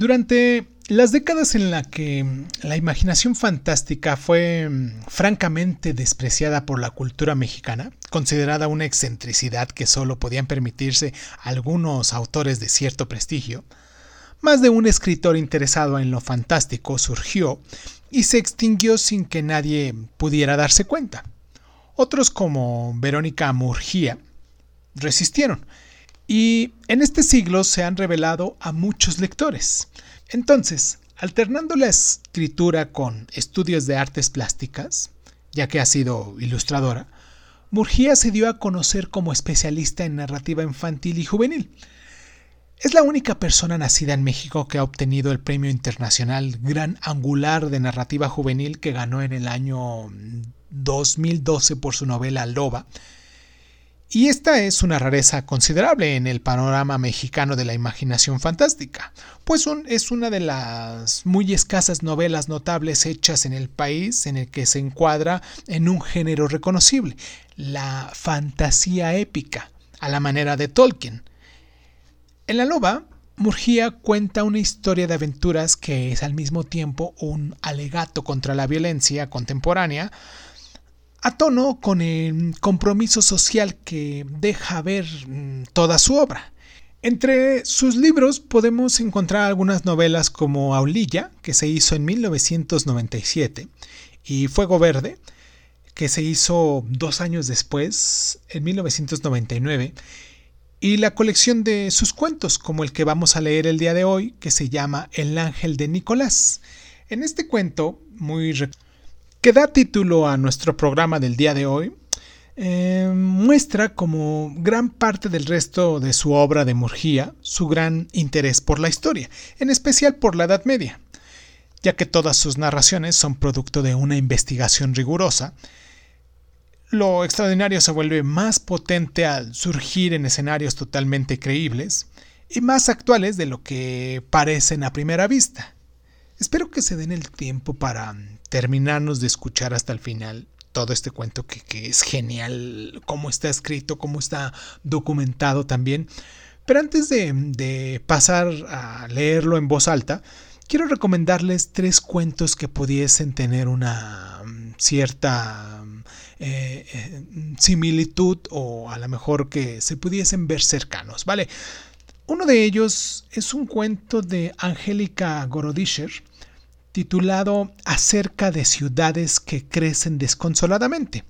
Durante las décadas en las que la imaginación fantástica fue mm, francamente despreciada por la cultura mexicana, considerada una excentricidad que solo podían permitirse algunos autores de cierto prestigio, más de un escritor interesado en lo fantástico surgió y se extinguió sin que nadie pudiera darse cuenta. Otros como Verónica Murgía resistieron y en este siglo se han revelado a muchos lectores. Entonces, alternando la escritura con estudios de artes plásticas, ya que ha sido ilustradora, Murgía se dio a conocer como especialista en narrativa infantil y juvenil. Es la única persona nacida en México que ha obtenido el Premio Internacional Gran Angular de Narrativa Juvenil que ganó en el año 2012 por su novela Loba, y esta es una rareza considerable en el panorama mexicano de la imaginación fantástica, pues es una de las muy escasas novelas notables hechas en el país en el que se encuadra en un género reconocible, la fantasía épica, a la manera de Tolkien. En La Loba, Murgía cuenta una historia de aventuras que es al mismo tiempo un alegato contra la violencia contemporánea, a tono con el compromiso social que deja ver mm, toda su obra. Entre sus libros podemos encontrar algunas novelas como Aulilla, que se hizo en 1997, y Fuego Verde, que se hizo dos años después, en 1999, y la colección de sus cuentos, como el que vamos a leer el día de hoy, que se llama El Ángel de Nicolás. En este cuento, muy que da título a nuestro programa del día de hoy, eh, muestra como gran parte del resto de su obra de Murgía su gran interés por la historia, en especial por la Edad Media, ya que todas sus narraciones son producto de una investigación rigurosa. Lo extraordinario se vuelve más potente al surgir en escenarios totalmente creíbles y más actuales de lo que parecen a primera vista. Espero que se den el tiempo para terminarnos de escuchar hasta el final todo este cuento que, es genial, cómo está escrito, cómo está documentado también. Pero antes de, pasar a leerlo en voz alta, quiero recomendarles tres cuentos que pudiesen tener una mm, cierta eh, eh, similitud o a lo mejor que se pudiesen ver cercanos, ¿vale? Uno de ellos es un cuento de Angélica Gorodischer titulado Acerca de ciudades que crecen desconsoladamente.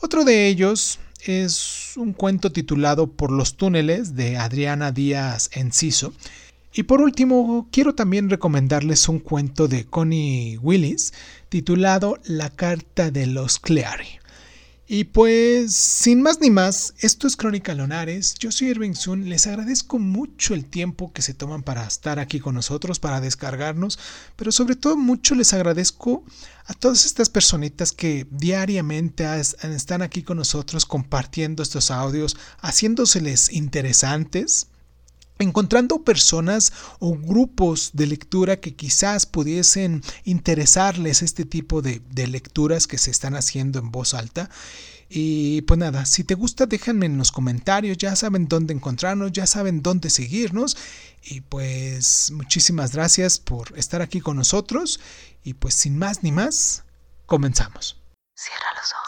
Otro de ellos es un cuento titulado Por los túneles de Adriana Díaz Enciso. Y por último, quiero también recomendarles un cuento de Connie Willis titulado La carta de los Cleary. Y pues, sin más ni más, esto es Crónica Lonares. Yo soy Irving Sun. Les agradezco mucho el tiempo que se toman para estar aquí con nosotros, para descargarnos. Pero sobre todo, mucho les agradezco a todas estas personitas que diariamente están aquí con nosotros compartiendo estos audios, haciéndoseles interesantes encontrando personas o grupos de lectura que quizás pudiesen interesarles este tipo de, lecturas que se están haciendo en voz alta. Y pues nada, si te gusta déjenme en los comentarios, ya saben dónde encontrarnos, ya saben dónde seguirnos. Y pues muchísimas gracias por estar aquí con nosotros. Y pues sin más ni más, comenzamos. Cierra los ojos.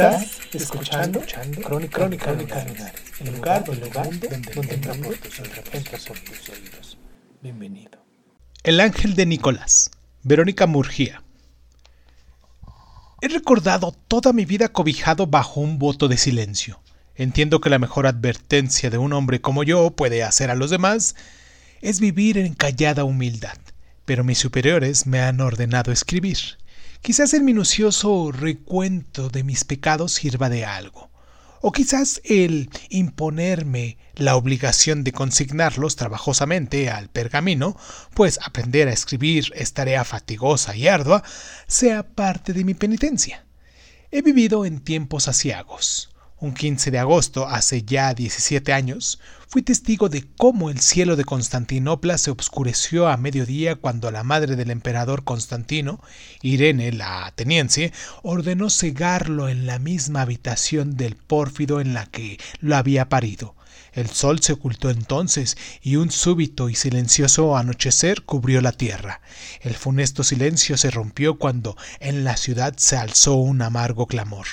Estás escuchando, Crónica, Crónica, Crónica el lugar, el lugar donde, donde entra por tus oídos. Bienvenido. El ángel de Nicolás, Verónica Murgía. He recordado toda mi vida cobijado bajo un voto de silencio. Entiendo que la mejor advertencia de un hombre como yo puede hacer a los demás es vivir en callada humildad, pero mis superiores me han ordenado escribir. Quizás el minucioso recuento de mis pecados sirva de algo. o quizás el imponerme la obligación de consignarlos trabajosamente al pergamino, pues aprender a escribir es tarea fatigosa y ardua, sea parte de mi penitencia. He vivido en tiempos asiagos, un 15 de agosto, hace ya 17 años, fui testigo de cómo el cielo de Constantinopla se obscureció a mediodía cuando la madre del emperador Constantino, Irene la ateniense, ordenó cegarlo en la misma habitación del pórfido en la que lo había parido. El sol se ocultó entonces y un súbito y silencioso anochecer cubrió la tierra. El funesto silencio se rompió cuando en la ciudad se alzó un amargo clamor.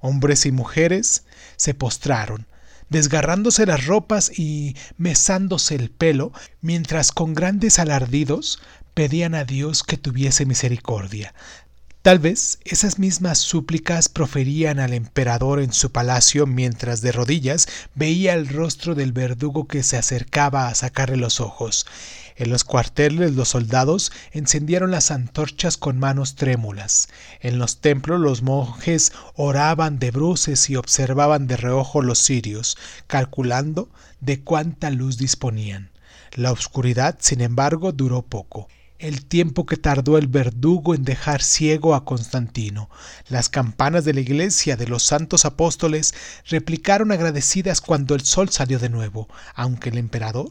Hombres y mujeres se postraron, desgarrándose las ropas y mesándose el pelo, mientras con grandes alardidos pedían a Dios que tuviese misericordia. Tal vez esas mismas súplicas proferían al emperador en su palacio mientras de rodillas veía el rostro del verdugo que se acercaba a sacarle los ojos. En los cuarteles los soldados encendieron las antorchas con manos trémulas. En los templos los monjes oraban de bruces y observaban de reojo los cirios, calculando de cuánta luz disponían. La oscuridad, sin embargo, duró poco el tiempo que tardó el verdugo en dejar ciego a Constantino. Las campanas de la iglesia de los santos apóstoles replicaron agradecidas cuando el sol salió de nuevo, aunque el emperador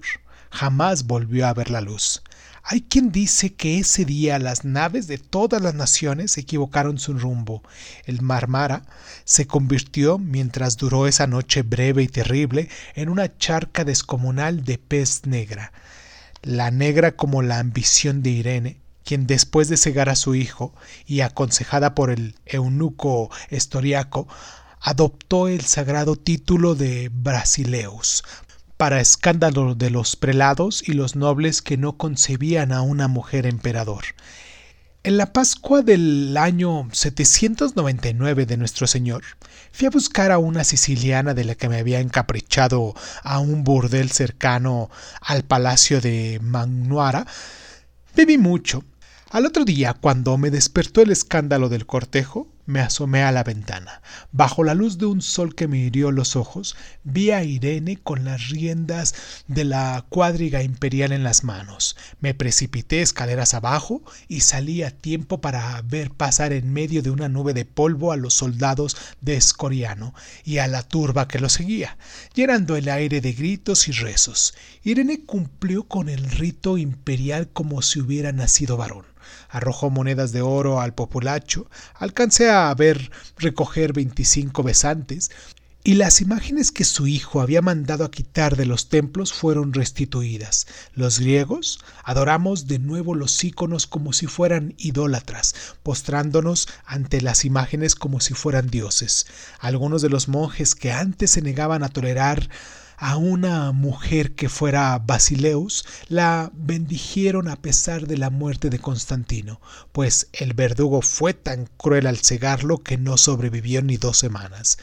jamás volvió a ver la luz. Hay quien dice que ese día las naves de todas las naciones equivocaron su rumbo. El Marmara se convirtió, mientras duró esa noche breve y terrible, en una charca descomunal de pez negra. La negra como la ambición de Irene, quien después de cegar a su hijo y aconsejada por el eunuco Estoriaco, adoptó el sagrado título de Brasileus, para escándalo de los prelados y los nobles que no concebían a una mujer emperador. En la Pascua del año 799 de nuestro Señor, fui a buscar a una siciliana de la que me había encaprichado a un burdel cercano al palacio de Magnuara. Bebí mucho. Al otro día, cuando me despertó el escándalo del cortejo, me asomé a la ventana. Bajo la luz de un sol que me hirió los ojos, vi a Irene con las riendas de la cuadriga imperial en las manos. Me precipité escaleras abajo y salí a tiempo para ver pasar en medio de una nube de polvo a los soldados de Escoriano y a la turba que lo seguía, llenando el aire de gritos y rezos. Irene cumplió con el rito imperial como si hubiera nacido varón arrojó monedas de oro al populacho, alcancé a ver recoger veinticinco besantes, y las imágenes que su hijo había mandado a quitar de los templos fueron restituidas. Los griegos adoramos de nuevo los íconos como si fueran idólatras, postrándonos ante las imágenes como si fueran dioses. Algunos de los monjes que antes se negaban a tolerar a una mujer que fuera Basileus, la bendijeron a pesar de la muerte de Constantino, pues el verdugo fue tan cruel al cegarlo que no sobrevivió ni dos semanas.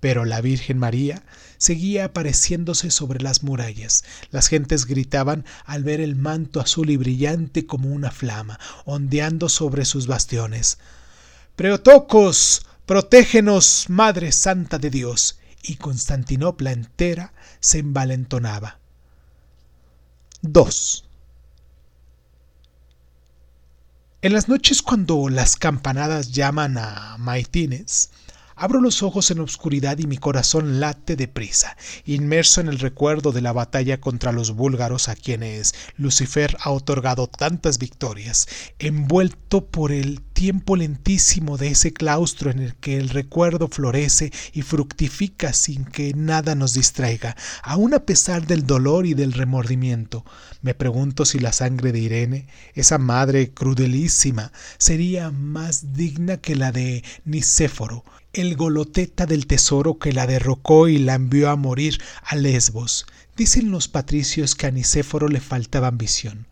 Pero la Virgen María seguía apareciéndose sobre las murallas. Las gentes gritaban al ver el manto azul y brillante como una flama, ondeando sobre sus bastiones. Preotocos, protégenos, Madre Santa de Dios y Constantinopla entera se envalentonaba. 2. En las noches cuando las campanadas llaman a maitines, Abro los ojos en obscuridad y mi corazón late deprisa, inmerso en el recuerdo de la batalla contra los búlgaros a quienes Lucifer ha otorgado tantas victorias, envuelto por el tiempo lentísimo de ese claustro en el que el recuerdo florece y fructifica sin que nada nos distraiga, aun a pesar del dolor y del remordimiento. Me pregunto si la sangre de Irene, esa madre crudelísima, sería más digna que la de Nicéforo, el goloteta del tesoro que la derrocó y la envió a morir a Lesbos. Dicen los patricios que a Nicéforo le faltaba ambición.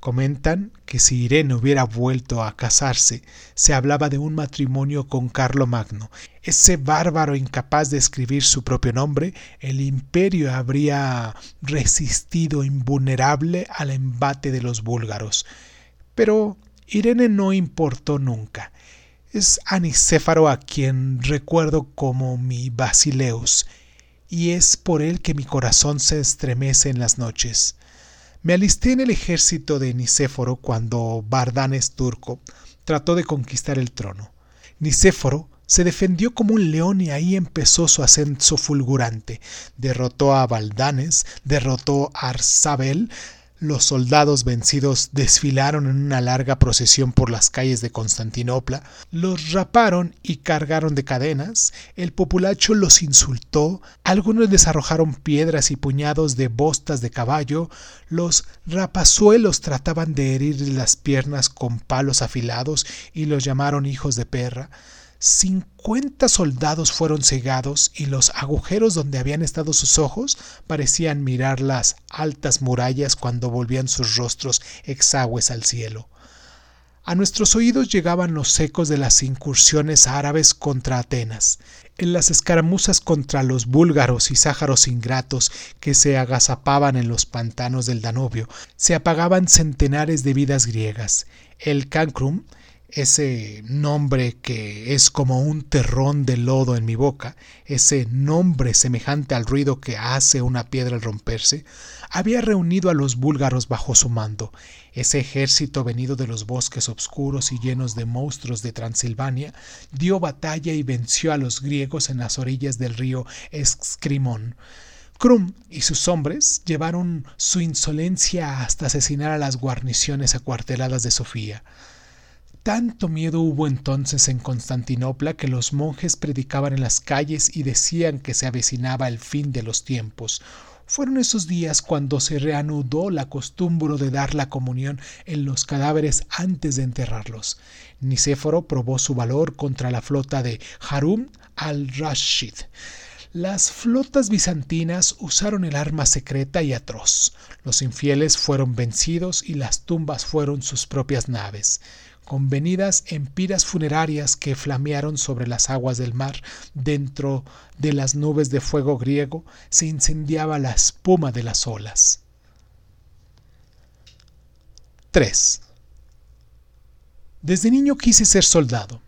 Comentan que si Irene hubiera vuelto a casarse, se hablaba de un matrimonio con Carlo Magno. Ese bárbaro incapaz de escribir su propio nombre, el imperio habría resistido invulnerable al embate de los búlgaros. Pero Irene no importó nunca. Es Anicéfaro a quien recuerdo como mi Basileus, y es por él que mi corazón se estremece en las noches. Me alisté en el ejército de Nicéforo cuando Bardanes turco trató de conquistar el trono. Nicéforo se defendió como un león y ahí empezó su ascenso fulgurante. Derrotó a Baldanes, derrotó a Arsabel, los soldados vencidos desfilaron en una larga procesión por las calles de Constantinopla, los raparon y cargaron de cadenas, el populacho los insultó, algunos les arrojaron piedras y puñados de bostas de caballo, los rapazuelos trataban de herirles las piernas con palos afilados y los llamaron hijos de perra, Cincuenta soldados fueron cegados y los agujeros donde habían estado sus ojos parecían mirar las altas murallas cuando volvían sus rostros exagües al cielo. A nuestros oídos llegaban los ecos de las incursiones árabes contra Atenas, en las escaramuzas contra los búlgaros y sájaros ingratos que se agazapaban en los pantanos del Danubio, se apagaban centenares de vidas griegas. El Cancrum, ese nombre que es como un terrón de lodo en mi boca, ese nombre semejante al ruido que hace una piedra al romperse, había reunido a los búlgaros bajo su mando. Ese ejército venido de los bosques oscuros y llenos de monstruos de Transilvania dio batalla y venció a los griegos en las orillas del río Escrimón. Krum y sus hombres llevaron su insolencia hasta asesinar a las guarniciones acuarteladas de Sofía. Tanto miedo hubo entonces en Constantinopla que los monjes predicaban en las calles y decían que se avecinaba el fin de los tiempos. Fueron esos días cuando se reanudó la costumbre de dar la comunión en los cadáveres antes de enterrarlos. Nicéforo probó su valor contra la flota de Harum al-Rashid. Las flotas bizantinas usaron el arma secreta y atroz. Los infieles fueron vencidos y las tumbas fueron sus propias naves convenidas en piras funerarias que flamearon sobre las aguas del mar, dentro de las nubes de fuego griego se incendiaba la espuma de las olas. 3. Desde niño quise ser soldado.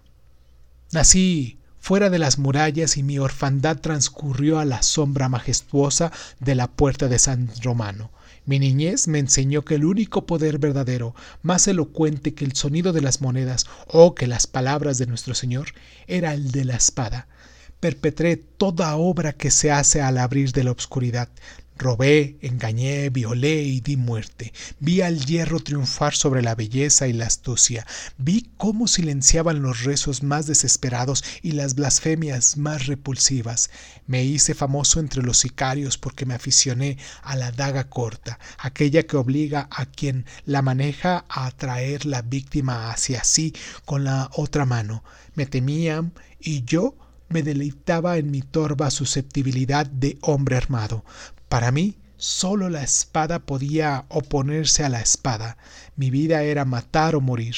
Nací fuera de las murallas y mi orfandad transcurrió a la sombra majestuosa de la puerta de San Romano. Mi niñez me enseñó que el único poder verdadero, más elocuente que el sonido de las monedas o que las palabras de nuestro Señor, era el de la espada. Perpetré toda obra que se hace al abrir de la oscuridad, Robé, engañé, violé y di muerte. Vi al hierro triunfar sobre la belleza y la astucia. Vi cómo silenciaban los rezos más desesperados y las blasfemias más repulsivas. Me hice famoso entre los sicarios porque me aficioné a la daga corta, aquella que obliga a quien la maneja a atraer la víctima hacia sí con la otra mano. Me temían y yo me deleitaba en mi torva susceptibilidad de hombre armado. Para mí, solo la espada podía oponerse a la espada. Mi vida era matar o morir.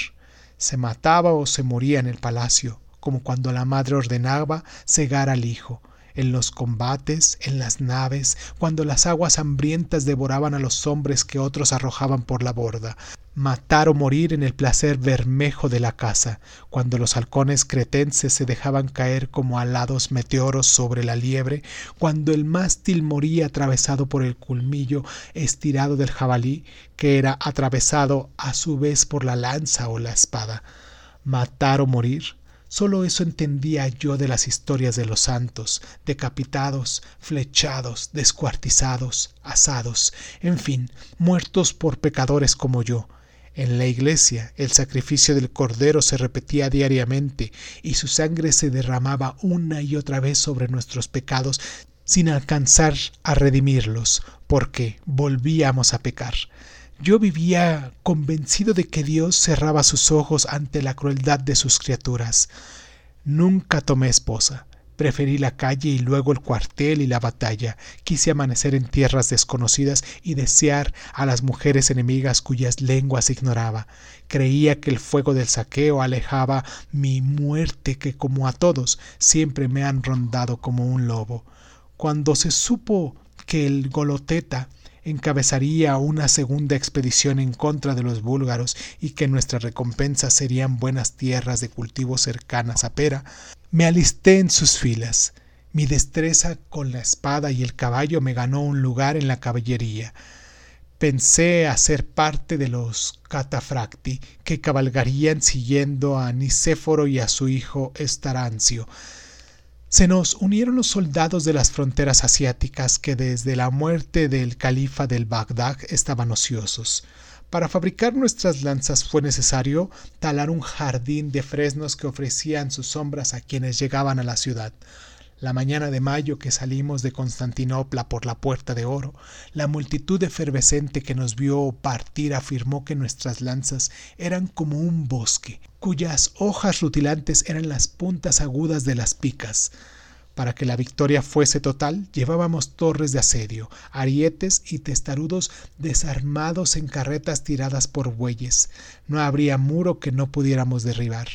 Se mataba o se moría en el palacio, como cuando la madre ordenaba cegar al hijo en los combates, en las naves, cuando las aguas hambrientas devoraban a los hombres que otros arrojaban por la borda, matar o morir en el placer bermejo de la caza, cuando los halcones cretenses se dejaban caer como alados meteoros sobre la liebre, cuando el mástil moría atravesado por el culmillo estirado del jabalí, que era atravesado a su vez por la lanza o la espada. Matar o morir Solo eso entendía yo de las historias de los santos, decapitados, flechados, descuartizados, asados, en fin, muertos por pecadores como yo. En la iglesia el sacrificio del Cordero se repetía diariamente y su sangre se derramaba una y otra vez sobre nuestros pecados sin alcanzar a redimirlos, porque volvíamos a pecar. Yo vivía convencido de que Dios cerraba sus ojos ante la crueldad de sus criaturas. Nunca tomé esposa. Preferí la calle y luego el cuartel y la batalla. Quise amanecer en tierras desconocidas y desear a las mujeres enemigas cuyas lenguas ignoraba. Creía que el fuego del saqueo alejaba mi muerte que como a todos siempre me han rondado como un lobo. Cuando se supo que el Goloteta encabezaría una segunda expedición en contra de los búlgaros y que nuestra recompensa serían buenas tierras de cultivo cercanas a Pera, me alisté en sus filas. Mi destreza con la espada y el caballo me ganó un lugar en la caballería. Pensé hacer parte de los catafracti que cabalgarían siguiendo a Nicéforo y a su hijo Estarancio. Se nos unieron los soldados de las fronteras asiáticas que desde la muerte del califa del Bagdad estaban ociosos. Para fabricar nuestras lanzas fue necesario talar un jardín de fresnos que ofrecían sus sombras a quienes llegaban a la ciudad. La mañana de mayo que salimos de Constantinopla por la puerta de oro, la multitud efervescente que nos vio partir afirmó que nuestras lanzas eran como un bosque, cuyas hojas rutilantes eran las puntas agudas de las picas. Para que la victoria fuese total, llevábamos torres de asedio, arietes y testarudos desarmados en carretas tiradas por bueyes. No habría muro que no pudiéramos derribar.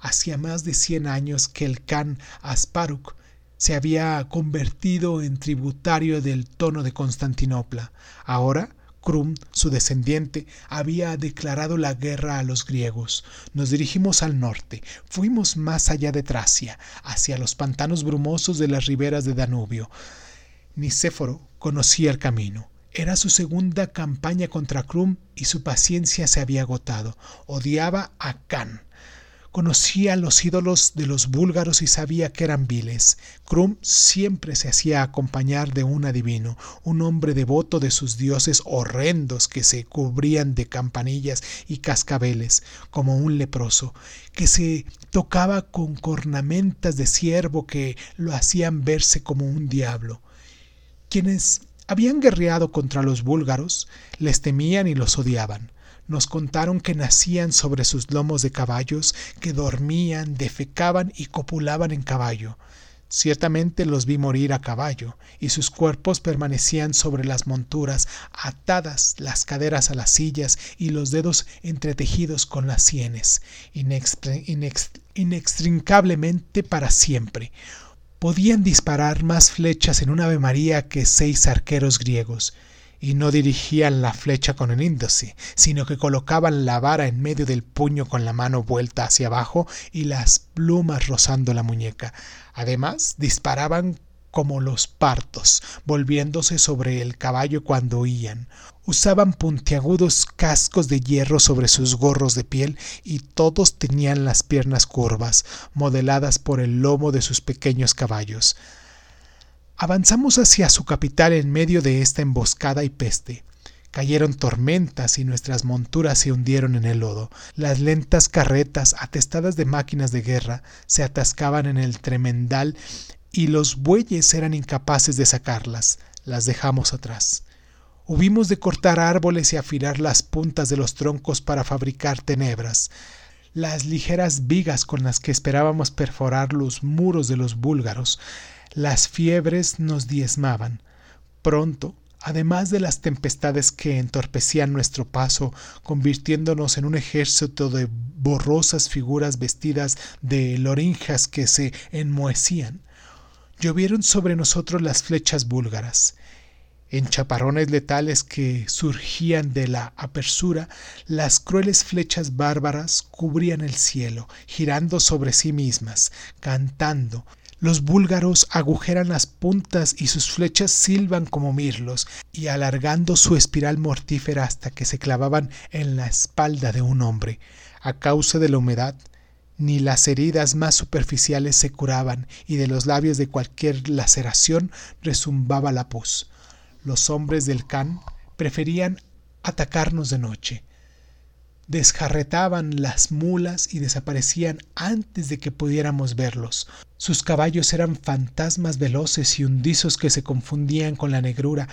Hacía más de cien años que el Khan Asparuk se había convertido en tributario del tono de Constantinopla. Ahora, Krum, su descendiente, había declarado la guerra a los griegos. Nos dirigimos al norte, fuimos más allá de Tracia, hacia los pantanos brumosos de las riberas de Danubio. Nicéforo conocía el camino. Era su segunda campaña contra Krum y su paciencia se había agotado. Odiaba a Khan. Conocía los ídolos de los búlgaros y sabía que eran viles. Krum siempre se hacía acompañar de un adivino, un hombre devoto de sus dioses horrendos que se cubrían de campanillas y cascabeles, como un leproso, que se tocaba con cornamentas de ciervo que lo hacían verse como un diablo. Quienes habían guerreado contra los búlgaros les temían y los odiaban nos contaron que nacían sobre sus lomos de caballos, que dormían, defecaban y copulaban en caballo. Ciertamente los vi morir a caballo, y sus cuerpos permanecían sobre las monturas, atadas las caderas a las sillas y los dedos entretejidos con las sienes, inextricablemente para siempre. Podían disparar más flechas en un Ave María que seis arqueros griegos y no dirigían la flecha con el índice, sino que colocaban la vara en medio del puño con la mano vuelta hacia abajo y las plumas rozando la muñeca. Además, disparaban como los partos, volviéndose sobre el caballo cuando huían. Usaban puntiagudos cascos de hierro sobre sus gorros de piel y todos tenían las piernas curvas, modeladas por el lomo de sus pequeños caballos. Avanzamos hacia su capital en medio de esta emboscada y peste. Cayeron tormentas y nuestras monturas se hundieron en el lodo. Las lentas carretas, atestadas de máquinas de guerra, se atascaban en el tremendal y los bueyes eran incapaces de sacarlas. Las dejamos atrás. Hubimos de cortar árboles y afilar las puntas de los troncos para fabricar tenebras. Las ligeras vigas con las que esperábamos perforar los muros de los búlgaros las fiebres nos diezmaban. Pronto, además de las tempestades que entorpecían nuestro paso, convirtiéndonos en un ejército de borrosas figuras vestidas de lorinjas que se enmohecían, llovieron sobre nosotros las flechas búlgaras. En chaparrones letales que surgían de la apersura, las crueles flechas bárbaras cubrían el cielo, girando sobre sí mismas, cantando, los búlgaros agujeran las puntas y sus flechas silban como mirlos, y alargando su espiral mortífera hasta que se clavaban en la espalda de un hombre. A causa de la humedad, ni las heridas más superficiales se curaban, y de los labios de cualquier laceración resumbaba la pus. Los hombres del Khan preferían atacarnos de noche desjarretaban las mulas y desaparecían antes de que pudiéramos verlos. Sus caballos eran fantasmas veloces y hundizos que se confundían con la negrura,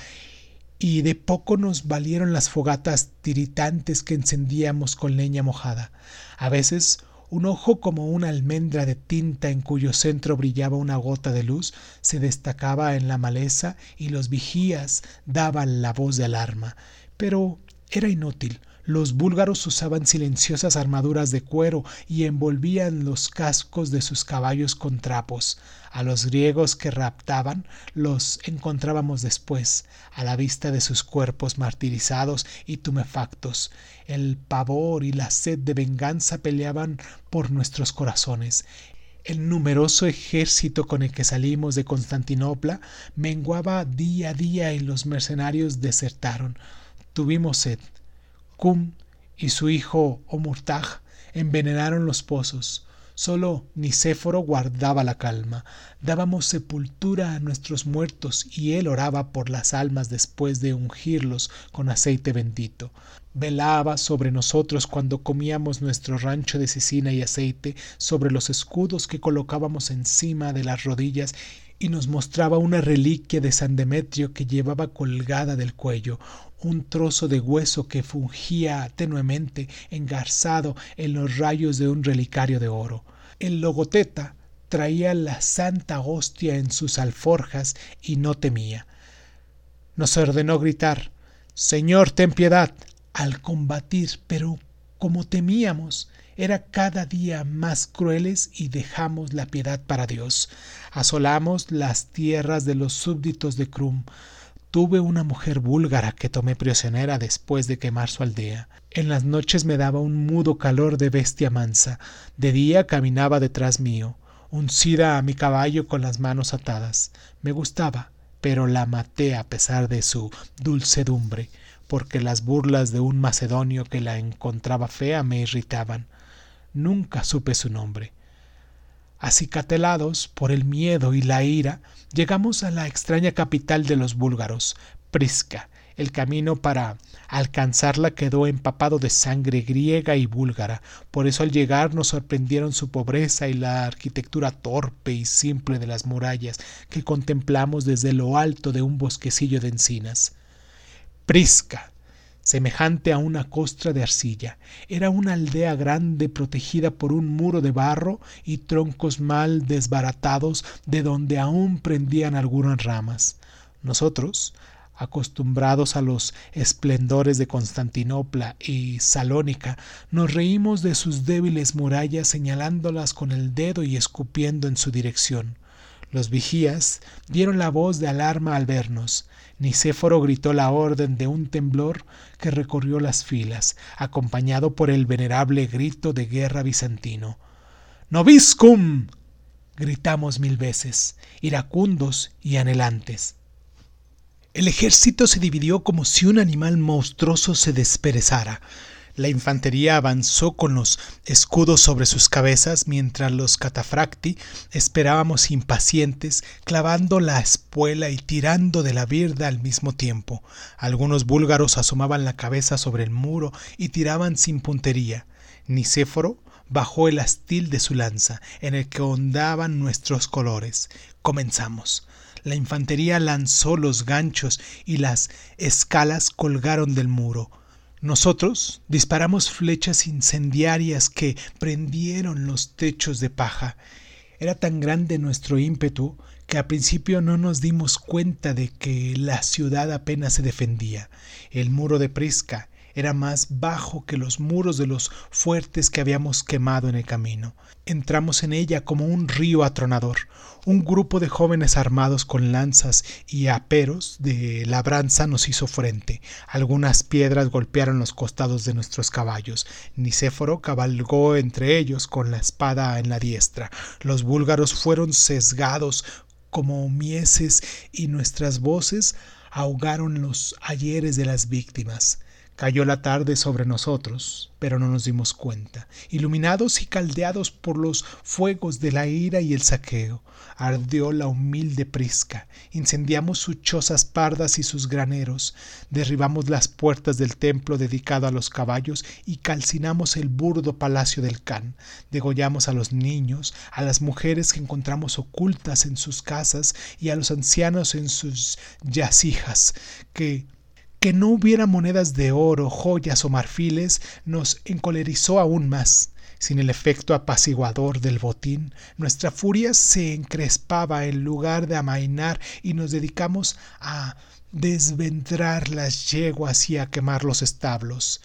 y de poco nos valieron las fogatas tiritantes que encendíamos con leña mojada. A veces un ojo como una almendra de tinta en cuyo centro brillaba una gota de luz se destacaba en la maleza y los vigías daban la voz de alarma. Pero era inútil Los búlgaros usaban silenciosas armaduras de cuero y envolvían los cascos de sus caballos con trapos. A los griegos que raptaban los encontrábamos después, a la vista de sus cuerpos martirizados y tumefactos. El pavor y la sed de venganza peleaban por nuestros corazones. El numeroso ejército con el que salimos de Constantinopla menguaba día a día y los mercenarios desertaron. Tuvimos sed. Y su hijo Omurtaj envenenaron los pozos. Solo Nicéforo guardaba la calma. Dábamos sepultura a nuestros muertos y él oraba por las almas después de ungirlos con aceite bendito. Velaba sobre nosotros cuando comíamos nuestro rancho de cecina y aceite sobre los escudos que colocábamos encima de las rodillas y nos mostraba una reliquia de San Demetrio que llevaba colgada del cuello, un trozo de hueso que fungía tenuemente engarzado en los rayos de un relicario de oro. El logoteta traía la santa hostia en sus alforjas y no temía. Nos ordenó gritar Señor, ten piedad al combatir, pero como temíamos, era cada día más crueles y dejamos la piedad para Dios. Asolamos las tierras de los súbditos de Crum. Tuve una mujer búlgara que tomé prisionera después de quemar su aldea. En las noches me daba un mudo calor de bestia mansa. De día caminaba detrás mío, uncida a mi caballo con las manos atadas. Me gustaba, pero la maté a pesar de su dulcedumbre, porque las burlas de un macedonio que la encontraba fea me irritaban. Nunca supe su nombre. Acicatelados por el miedo y la ira, llegamos a la extraña capital de los búlgaros, Prisca. El camino para alcanzarla quedó empapado de sangre griega y búlgara, por eso al llegar nos sorprendieron su pobreza y la arquitectura torpe y simple de las murallas que contemplamos desde lo alto de un bosquecillo de encinas. Prisca, semejante a una costra de arcilla. Era una aldea grande protegida por un muro de barro y troncos mal desbaratados de donde aún prendían algunas ramas. Nosotros, acostumbrados a los esplendores de Constantinopla y Salónica, nos reímos de sus débiles murallas señalándolas con el dedo y escupiendo en su dirección. Los vigías dieron la voz de alarma al vernos. Nicéforo gritó la orden de un temblor que recorrió las filas, acompañado por el venerable grito de guerra bizantino. ¡Noviscum! gritamos mil veces, iracundos y anhelantes. El ejército se dividió como si un animal monstruoso se desperezara. La infantería avanzó con los escudos sobre sus cabezas mientras los catafracti esperábamos impacientes, clavando la espuela y tirando de la birda al mismo tiempo. Algunos búlgaros asomaban la cabeza sobre el muro y tiraban sin puntería. Nicéforo bajó el astil de su lanza, en el que ondaban nuestros colores. Comenzamos. La infantería lanzó los ganchos y las escalas colgaron del muro. Nosotros disparamos flechas incendiarias que prendieron los techos de paja. Era tan grande nuestro ímpetu que al principio no nos dimos cuenta de que la ciudad apenas se defendía. El muro de Prisca era más bajo que los muros de los fuertes que habíamos quemado en el camino. Entramos en ella como un río atronador. Un grupo de jóvenes armados con lanzas y aperos de labranza nos hizo frente. Algunas piedras golpearon los costados de nuestros caballos. Nicéforo cabalgó entre ellos con la espada en la diestra. Los búlgaros fueron sesgados como mieses y nuestras voces ahogaron los ayeres de las víctimas. Cayó la tarde sobre nosotros, pero no nos dimos cuenta, iluminados y caldeados por los fuegos de la ira y el saqueo. Ardió la humilde prisca, incendiamos sus chozas pardas y sus graneros, derribamos las puertas del templo dedicado a los caballos y calcinamos el burdo palacio del Can, degollamos a los niños, a las mujeres que encontramos ocultas en sus casas y a los ancianos en sus yacijas, que que no hubiera monedas de oro, joyas o marfiles nos encolerizó aún más. Sin el efecto apaciguador del botín, nuestra furia se encrespaba en lugar de amainar y nos dedicamos a desventrar las yeguas y a quemar los establos.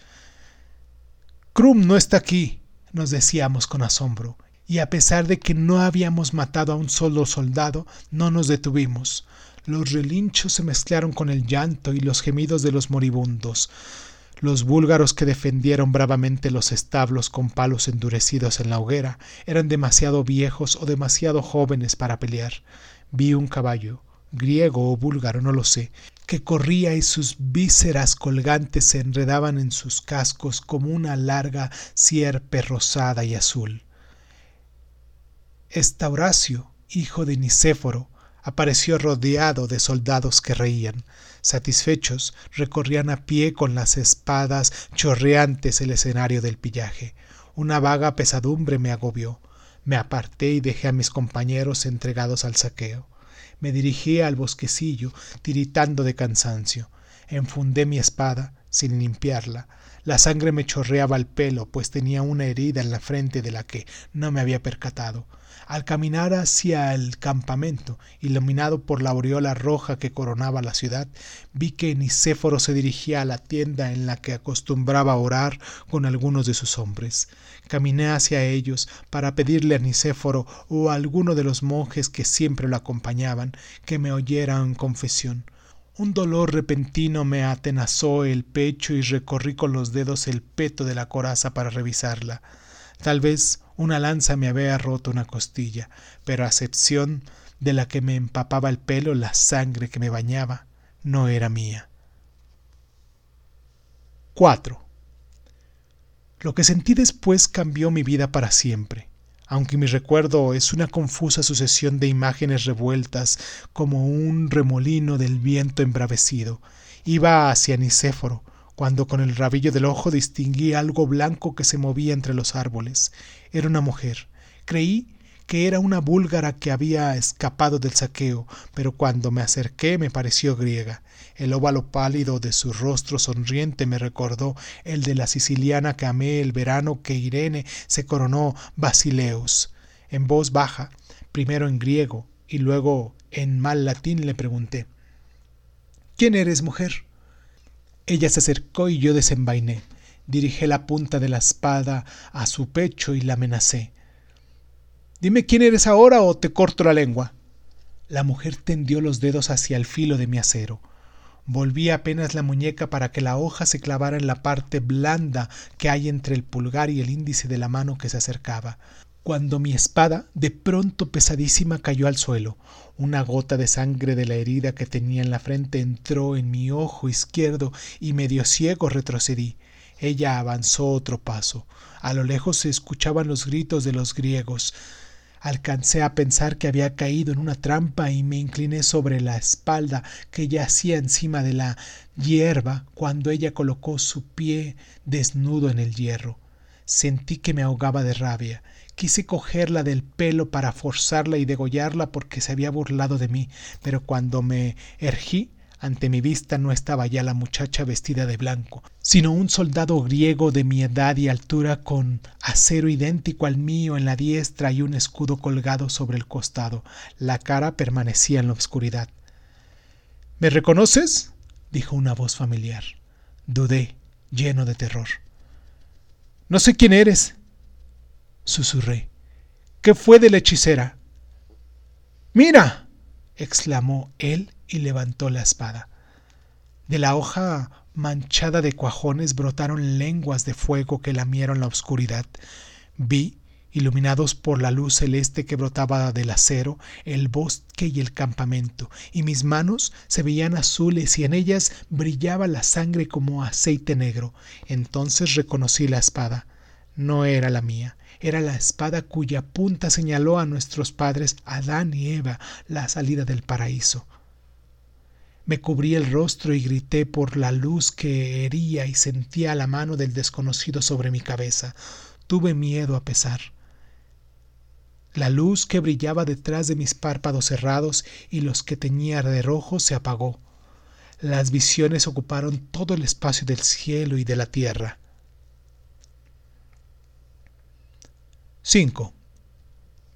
Krum no está aquí, nos decíamos con asombro, y a pesar de que no habíamos matado a un solo soldado, no nos detuvimos. Los relinchos se mezclaron con el llanto y los gemidos de los moribundos. Los búlgaros que defendieron bravamente los establos con palos endurecidos en la hoguera eran demasiado viejos o demasiado jóvenes para pelear. Vi un caballo, griego o búlgaro, no lo sé, que corría y sus vísceras colgantes se enredaban en sus cascos como una larga sierpe rosada y azul. Estauracio, hijo de Nicéforo, apareció rodeado de soldados que reían. Satisfechos, recorrían a pie con las espadas chorreantes el escenario del pillaje. Una vaga pesadumbre me agobió. Me aparté y dejé a mis compañeros entregados al saqueo. Me dirigí al bosquecillo, tiritando de cansancio. Enfundé mi espada, sin limpiarla. La sangre me chorreaba al pelo, pues tenía una herida en la frente de la que no me había percatado. Al caminar hacia el campamento, iluminado por la aureola roja que coronaba la ciudad, vi que Nicéforo se dirigía a la tienda en la que acostumbraba orar con algunos de sus hombres. Caminé hacia ellos para pedirle a Nicéforo o a alguno de los monjes que siempre lo acompañaban que me oyeran confesión. Un dolor repentino me atenazó el pecho y recorrí con los dedos el peto de la coraza para revisarla. Tal vez una lanza me había roto una costilla, pero a excepción de la que me empapaba el pelo, la sangre que me bañaba no era mía. 4. Lo que sentí después cambió mi vida para siempre, aunque mi recuerdo es una confusa sucesión de imágenes revueltas como un remolino del viento embravecido. Iba hacia Nicéforo, cuando con el rabillo del ojo distinguí algo blanco que se movía entre los árboles. Era una mujer. Creí que era una búlgara que había escapado del saqueo, pero cuando me acerqué me pareció griega. El óvalo pálido de su rostro sonriente me recordó el de la siciliana que amé el verano que Irene se coronó Basileus. En voz baja, primero en griego y luego en mal latín le pregunté ¿Quién eres, mujer? Ella se acercó y yo desenvainé. Dirigí la punta de la espada a su pecho y la amenacé. Dime quién eres ahora o te corto la lengua. La mujer tendió los dedos hacia el filo de mi acero. Volví apenas la muñeca para que la hoja se clavara en la parte blanda que hay entre el pulgar y el índice de la mano que se acercaba cuando mi espada, de pronto pesadísima, cayó al suelo. Una gota de sangre de la herida que tenía en la frente entró en mi ojo izquierdo y medio ciego retrocedí. Ella avanzó otro paso. A lo lejos se escuchaban los gritos de los griegos. Alcancé a pensar que había caído en una trampa y me incliné sobre la espalda que yacía encima de la hierba cuando ella colocó su pie desnudo en el hierro. Sentí que me ahogaba de rabia. Quise cogerla del pelo para forzarla y degollarla porque se había burlado de mí, pero cuando me ergí, ante mi vista no estaba ya la muchacha vestida de blanco, sino un soldado griego de mi edad y altura con acero idéntico al mío en la diestra y un escudo colgado sobre el costado. La cara permanecía en la oscuridad. ¿Me reconoces? dijo una voz familiar. Dudé, lleno de terror. No sé quién eres, susurré. ¿Qué fue de la hechicera? Mira. exclamó él y levantó la espada. De la hoja manchada de cuajones brotaron lenguas de fuego que lamieron la oscuridad. Vi, iluminados por la luz celeste que brotaba del acero, el bosque y el campamento, y mis manos se veían azules y en ellas brillaba la sangre como aceite negro. Entonces reconocí la espada. No era la mía era la espada cuya punta señaló a nuestros padres Adán y Eva la salida del paraíso. Me cubrí el rostro y grité por la luz que hería y sentía la mano del desconocido sobre mi cabeza. Tuve miedo a pesar. La luz que brillaba detrás de mis párpados cerrados y los que tenía de rojo se apagó. Las visiones ocuparon todo el espacio del cielo y de la tierra. 5.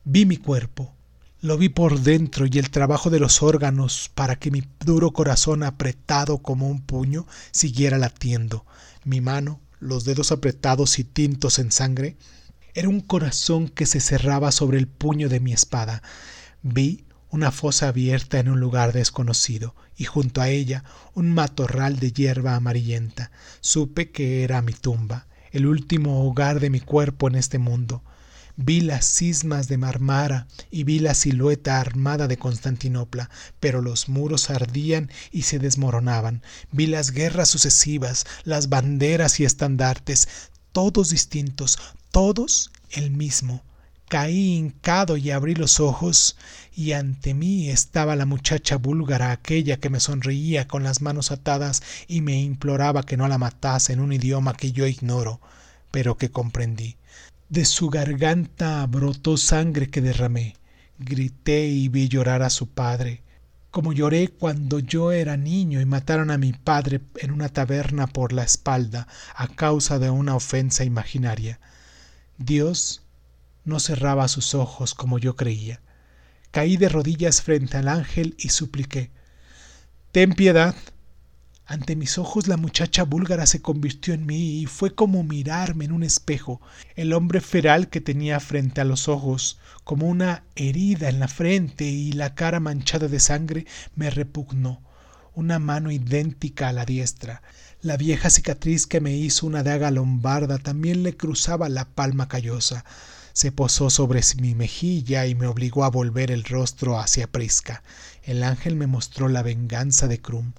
Vi mi cuerpo, lo vi por dentro y el trabajo de los órganos para que mi duro corazón apretado como un puño siguiera latiendo. Mi mano los dedos apretados y tintos en sangre, era un corazón que se cerraba sobre el puño de mi espada. Vi una fosa abierta en un lugar desconocido y junto a ella un matorral de hierba amarillenta. Supe que era mi tumba, el último hogar de mi cuerpo en este mundo. Vi las cismas de Marmara y vi la silueta armada de Constantinopla, pero los muros ardían y se desmoronaban. Vi las guerras sucesivas, las banderas y estandartes, todos distintos, todos el mismo. Caí hincado y abrí los ojos, y ante mí estaba la muchacha búlgara, aquella que me sonreía con las manos atadas y me imploraba que no la matase en un idioma que yo ignoro, pero que comprendí. De su garganta brotó sangre que derramé. Grité y vi llorar a su padre, como lloré cuando yo era niño y mataron a mi padre en una taberna por la espalda a causa de una ofensa imaginaria. Dios no cerraba sus ojos como yo creía. Caí de rodillas frente al ángel y supliqué Ten piedad, ante mis ojos la muchacha búlgara se convirtió en mí y fue como mirarme en un espejo. El hombre feral que tenía frente a los ojos, como una herida en la frente y la cara manchada de sangre, me repugnó. Una mano idéntica a la diestra. La vieja cicatriz que me hizo una daga lombarda también le cruzaba la palma callosa. Se posó sobre mi mejilla y me obligó a volver el rostro hacia Prisca. El ángel me mostró la venganza de Krum.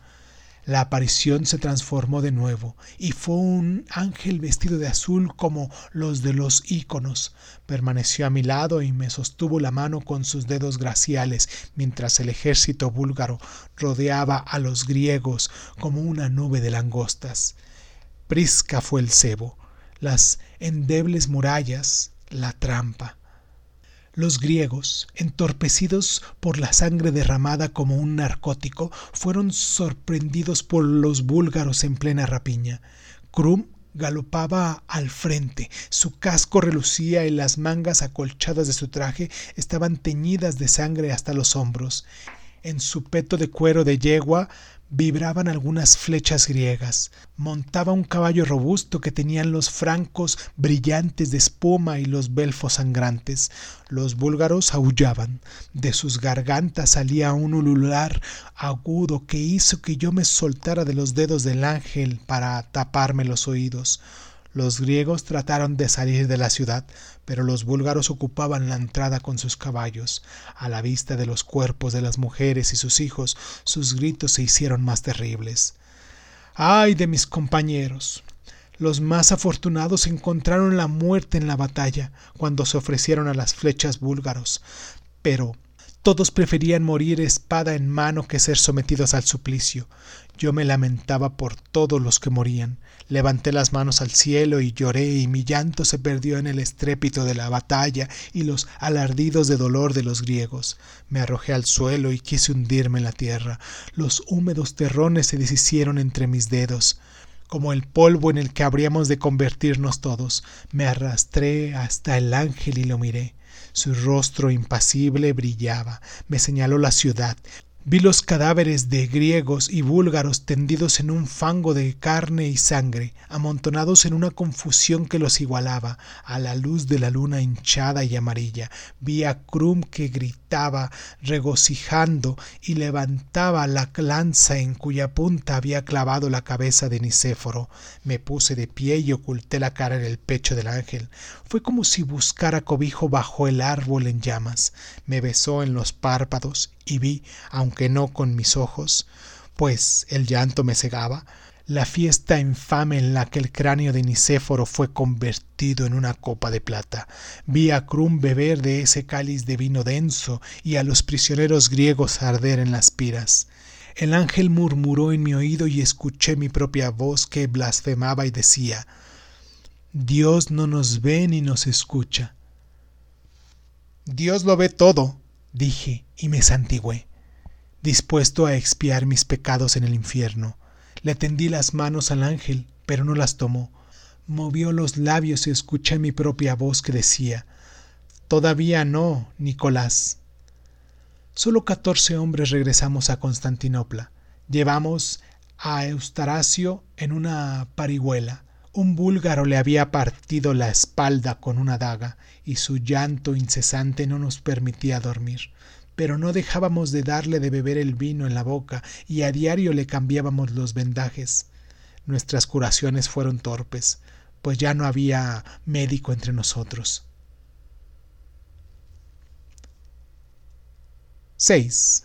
La aparición se transformó de nuevo y fue un ángel vestido de azul como los de los íconos. Permaneció a mi lado y me sostuvo la mano con sus dedos graciales mientras el ejército búlgaro rodeaba a los griegos como una nube de langostas. Prisca fue el cebo, las endebles murallas, la trampa. Los griegos, entorpecidos por la sangre derramada como un narcótico, fueron sorprendidos por los búlgaros en plena rapiña. Krum galopaba al frente, su casco relucía y las mangas acolchadas de su traje estaban teñidas de sangre hasta los hombros. En su peto de cuero de yegua vibraban algunas flechas griegas. Montaba un caballo robusto que tenían los francos brillantes de espuma y los belfos sangrantes. Los búlgaros aullaban. De sus gargantas salía un ulular agudo que hizo que yo me soltara de los dedos del ángel para taparme los oídos. Los griegos trataron de salir de la ciudad, pero los búlgaros ocupaban la entrada con sus caballos. A la vista de los cuerpos de las mujeres y sus hijos, sus gritos se hicieron más terribles. ¡Ay de mis compañeros! Los más afortunados encontraron la muerte en la batalla cuando se ofrecieron a las flechas búlgaros, pero todos preferían morir espada en mano que ser sometidos al suplicio. Yo me lamentaba por todos los que morían. Levanté las manos al cielo y lloré y mi llanto se perdió en el estrépito de la batalla y los alardidos de dolor de los griegos. Me arrojé al suelo y quise hundirme en la tierra. Los húmedos terrones se deshicieron entre mis dedos como el polvo en el que habríamos de convertirnos todos. Me arrastré hasta el ángel y lo miré. Su rostro impasible brillaba, me señaló la ciudad, Vi los cadáveres de griegos y búlgaros tendidos en un fango de carne y sangre, amontonados en una confusión que los igualaba, a la luz de la luna hinchada y amarilla. Vi a Krum que gritaba, regocijando, y levantaba la lanza en cuya punta había clavado la cabeza de Nicéforo. Me puse de pie y oculté la cara en el pecho del ángel. Fue como si buscara cobijo bajo el árbol en llamas. Me besó en los párpados y vi, aunque no con mis ojos, pues el llanto me cegaba, la fiesta infame en la que el cráneo de Nicéforo fue convertido en una copa de plata. Vi a Krum beber de ese cáliz de vino denso y a los prisioneros griegos arder en las piras. El ángel murmuró en mi oído y escuché mi propia voz que blasfemaba y decía Dios no nos ve ni nos escucha. Dios lo ve todo, dije y me santigué, dispuesto a expiar mis pecados en el infierno. Le tendí las manos al ángel, pero no las tomó. Movió los labios y escuché mi propia voz que decía Todavía no, Nicolás. Solo catorce hombres regresamos a Constantinopla. Llevamos a Eustaracio en una parihuela. Un búlgaro le había partido la espalda con una daga y su llanto incesante no nos permitía dormir. Pero no dejábamos de darle de beber el vino en la boca y a diario le cambiábamos los vendajes. Nuestras curaciones fueron torpes, pues ya no había médico entre nosotros. 6.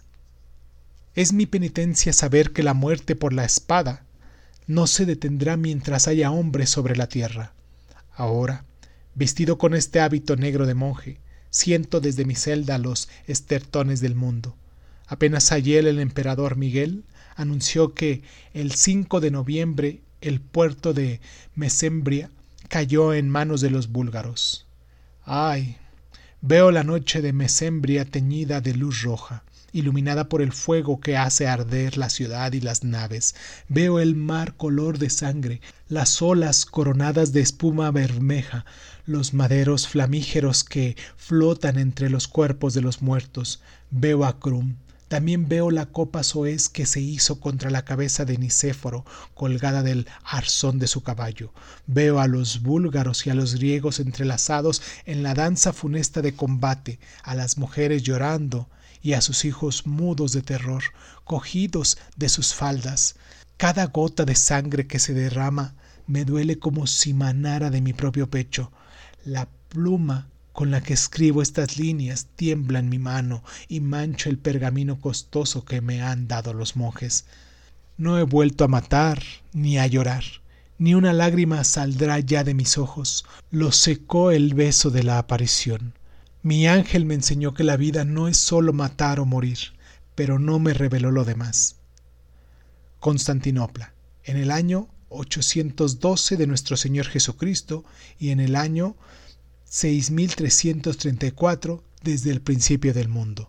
Es mi penitencia saber que la muerte por la espada no se detendrá mientras haya hombres sobre la tierra. Ahora, vestido con este hábito negro de monje, siento desde mi celda los estertones del mundo. Apenas ayer el emperador Miguel anunció que el 5 de noviembre el puerto de Mesembria cayó en manos de los búlgaros. Ay, veo la noche de Mesembria teñida de luz roja iluminada por el fuego que hace arder la ciudad y las naves. Veo el mar color de sangre, las olas coronadas de espuma bermeja, los maderos flamígeros que flotan entre los cuerpos de los muertos. Veo a Krum. También veo la copa soez que se hizo contra la cabeza de Nicéforo, colgada del arzón de su caballo. Veo a los búlgaros y a los griegos entrelazados en la danza funesta de combate, a las mujeres llorando, y a sus hijos mudos de terror, cogidos de sus faldas. Cada gota de sangre que se derrama me duele como si manara de mi propio pecho. La pluma con la que escribo estas líneas tiembla en mi mano y mancho el pergamino costoso que me han dado los monjes. No he vuelto a matar ni a llorar, ni una lágrima saldrá ya de mis ojos. Lo secó el beso de la aparición. Mi ángel me enseñó que la vida no es solo matar o morir, pero no me reveló lo demás. Constantinopla, en el año 812 de nuestro Señor Jesucristo y en el año 6334 desde el principio del mundo.